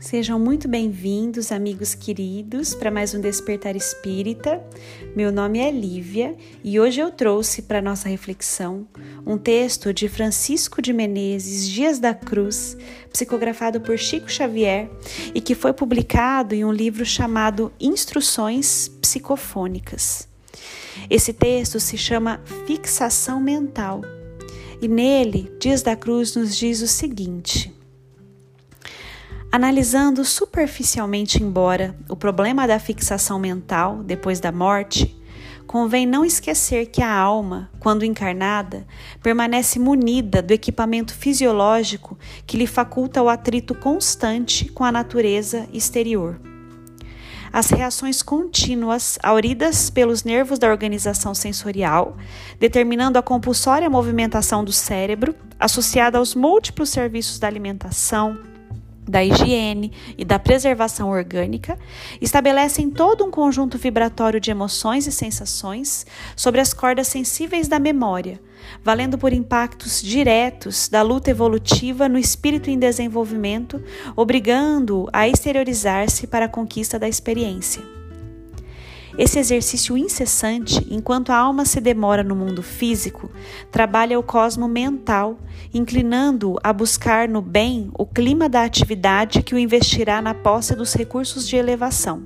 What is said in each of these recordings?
Sejam muito bem-vindos, amigos queridos, para mais um Despertar Espírita. Meu nome é Lívia e hoje eu trouxe para nossa reflexão um texto de Francisco de Menezes Dias da Cruz, psicografado por Chico Xavier e que foi publicado em um livro chamado Instruções Psicofônicas. Esse texto se chama Fixação Mental e nele Dias da Cruz nos diz o seguinte. Analisando superficialmente embora o problema da fixação mental depois da morte, convém não esquecer que a alma, quando encarnada, permanece munida do equipamento fisiológico que lhe faculta o atrito constante com a natureza exterior. As reações contínuas, auridas pelos nervos da organização sensorial, determinando a compulsória movimentação do cérebro, associada aos múltiplos serviços da alimentação, da higiene e da preservação orgânica, estabelecem todo um conjunto vibratório de emoções e sensações sobre as cordas sensíveis da memória, valendo por impactos diretos da luta evolutiva no espírito em desenvolvimento, obrigando-o a exteriorizar-se para a conquista da experiência. Esse exercício incessante, enquanto a alma se demora no mundo físico, trabalha o cosmo mental, inclinando-o a buscar no bem o clima da atividade que o investirá na posse dos recursos de elevação.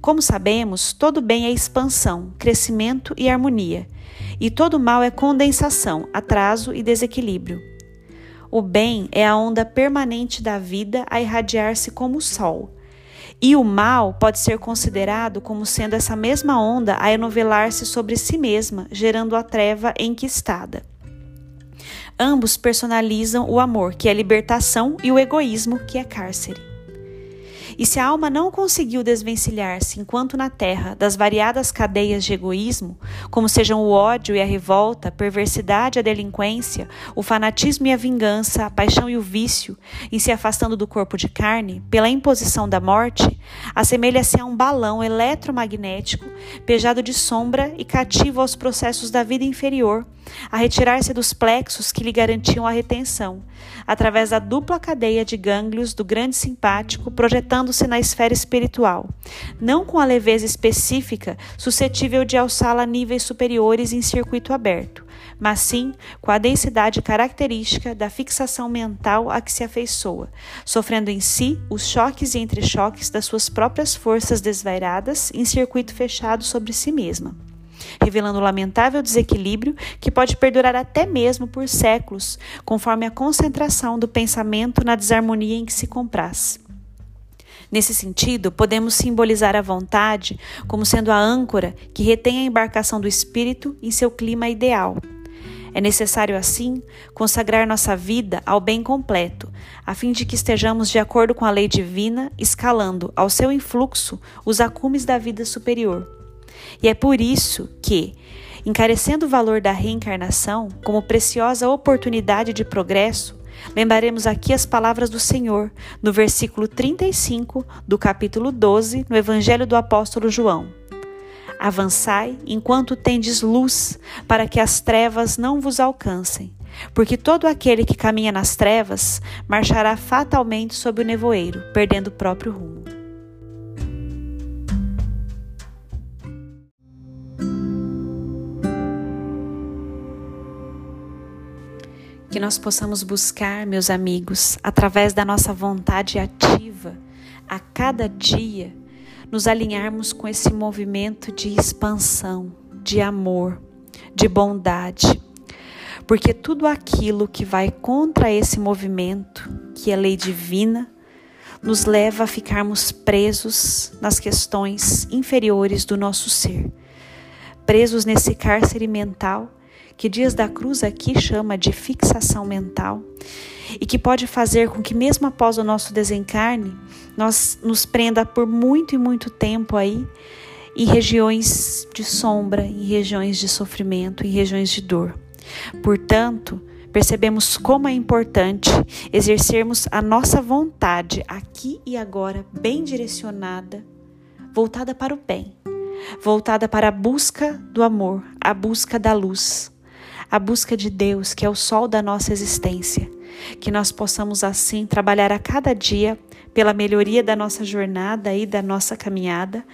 Como sabemos, todo bem é expansão, crescimento e harmonia, e todo mal é condensação, atraso e desequilíbrio. O bem é a onda permanente da vida a irradiar-se como o sol e o mal pode ser considerado como sendo essa mesma onda a enovelar-se sobre si mesma, gerando a treva enquistada. Ambos personalizam o amor, que é libertação, e o egoísmo, que é cárcere. E se a alma não conseguiu desvencilhar-se enquanto na terra das variadas cadeias de egoísmo, como sejam o ódio e a revolta, a perversidade e a delinquência, o fanatismo e a vingança, a paixão e o vício, em se afastando do corpo de carne, pela imposição da morte, assemelha-se a um balão eletromagnético pejado de sombra e cativo aos processos da vida inferior, a retirar-se dos plexos que lhe garantiam a retenção, através da dupla cadeia de gânglios do grande simpático, projetando-se na esfera espiritual, não com a leveza específica suscetível de alçá-la a níveis superiores em circuito aberto, mas sim com a densidade característica da fixação mental a que se afeiçoa, sofrendo em si os choques e entrechoques das suas próprias forças desvairadas em circuito fechado sobre si mesma revelando lamentável desequilíbrio que pode perdurar até mesmo por séculos, conforme a concentração do pensamento na desarmonia em que se compraz. Nesse sentido, podemos simbolizar a vontade como sendo a âncora que retém a embarcação do espírito em seu clima ideal. É necessário, assim, consagrar nossa vida ao bem completo, a fim de que estejamos de acordo com a lei divina, escalando ao seu influxo os acumes da vida superior. E é por isso que, encarecendo o valor da reencarnação como preciosa oportunidade de progresso, lembraremos aqui as palavras do Senhor, no versículo 35 do capítulo 12, no Evangelho do Apóstolo João. Avançai enquanto tendes luz, para que as trevas não vos alcancem, porque todo aquele que caminha nas trevas marchará fatalmente sob o nevoeiro, perdendo o próprio rumo. Que nós possamos buscar, meus amigos, através da nossa vontade ativa, a cada dia, nos alinharmos com esse movimento de expansão, de amor, de bondade. Porque tudo aquilo que vai contra esse movimento, que é lei divina, nos leva a ficarmos presos nas questões inferiores do nosso ser, presos nesse cárcere mental que Dias da Cruz aqui chama de fixação mental e que pode fazer com que, mesmo após o nosso desencarne, nós nos prenda por muito e muito tempo aí em regiões de sombra, em regiões de sofrimento, em regiões de dor. Portanto, percebemos como é importante exercermos a nossa vontade aqui e agora, bem direcionada, voltada para o bem, voltada para a busca do amor, a busca da luz, a busca de Deus, que é o sol da nossa existência. Que nós possamos assim trabalhar a cada dia pela melhoria da nossa jornada e da nossa caminhada,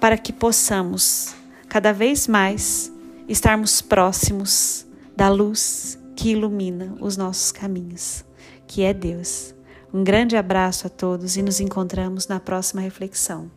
para que possamos cada vez mais estarmos próximos da luz que ilumina os nossos caminhos, que é Deus. Um grande abraço a todos e nos encontramos na próxima reflexão.